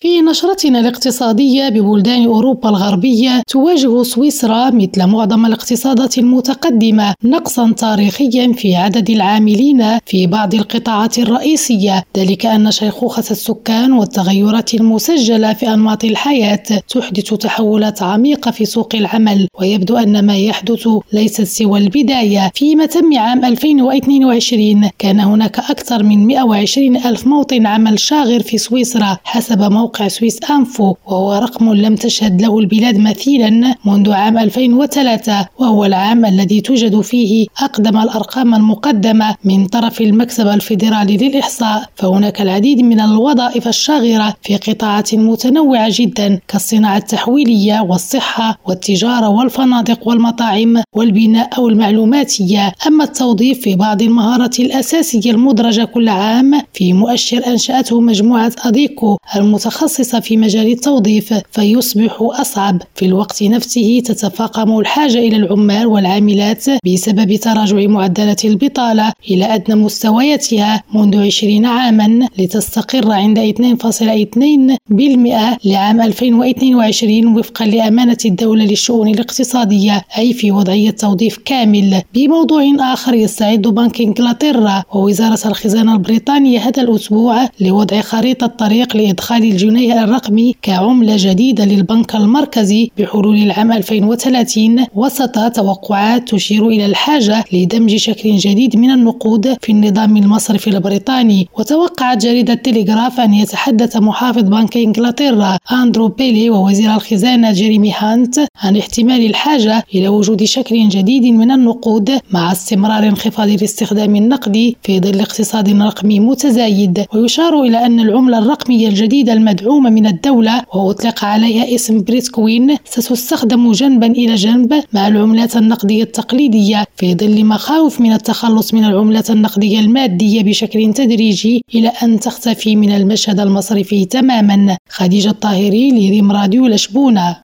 في نشرتنا الاقتصادية ببلدان أوروبا الغربية تواجه سويسرا مثل معظم الاقتصادات المتقدمة نقصا تاريخيا في عدد العاملين في بعض القطاعات الرئيسية. ذلك أن شيخوخة السكان والتغيرات المسجلة في أنماط الحياة تحدث تحولات عميقة في سوق العمل ويبدو أن ما يحدث ليست سوى البداية. في متم عام 2022 كان هناك أكثر من 120 ألف موطن عمل شاغر في سويسرا حسب موقع موقع سويس أنفو وهو رقم لم تشهد له البلاد مثيلا منذ عام 2003 وهو العام الذي توجد فيه أقدم الأرقام المقدمة من طرف المكتب الفيدرالي للإحصاء. فهناك العديد من الوظائف الشاغرة في قطاعات متنوعة جدا كالصناعة التحويلية والصحة والتجارة والفنادق والمطاعم والبناء أو المعلوماتية. أما التوظيف في بعض المهارات الأساسية المدرجة كل عام في مؤشر أنشأته مجموعة أديكو المتخصصة متخصصة في مجال التوظيف فيصبح أصعب. في الوقت نفسه تتفاقم الحاجة إلى العمال والعاملات بسبب تراجع معدلات البطالة إلى أدنى مستوياتها منذ 20 عاما لتستقر عند 2.2% لعام 2022 وفقا لأمانة الدولة للشؤون الاقتصادية أي في وضعية توظيف كامل. بموضوع آخر يستعد بنك إنجلترا ووزارة الخزانة البريطانية هذا الأسبوع لوضع خريطة طريق لإدخال الجنيه الجنيه الرقمي كعملة جديدة للبنك المركزي بحلول العام 2030 وسط توقعات تشير إلى الحاجة لدمج شكل جديد من النقود في النظام المصرفي البريطاني. وتوقعت جريدة تليغراف أن يتحدث محافظ بنك إنجلترا أندرو بيلي ووزير الخزانة جيريمي هانت عن احتمال الحاجة إلى وجود شكل جديد من النقود مع استمرار انخفاض الاستخدام النقدي في ظل اقتصاد رقمي متزايد. ويشار إلى أن العملة الرقمية الجديدة المدعومة من الدولة وأطلق عليها اسم بريتكوين ستستخدم جنبا إلى جنب مع العملات النقدية التقليدية في ظل مخاوف من التخلص من العملات النقدية المادية بشكل تدريجي إلى أن تختفي من المشهد المصرفي تماما. خديجة الطاهري لريم راديو لشبونة.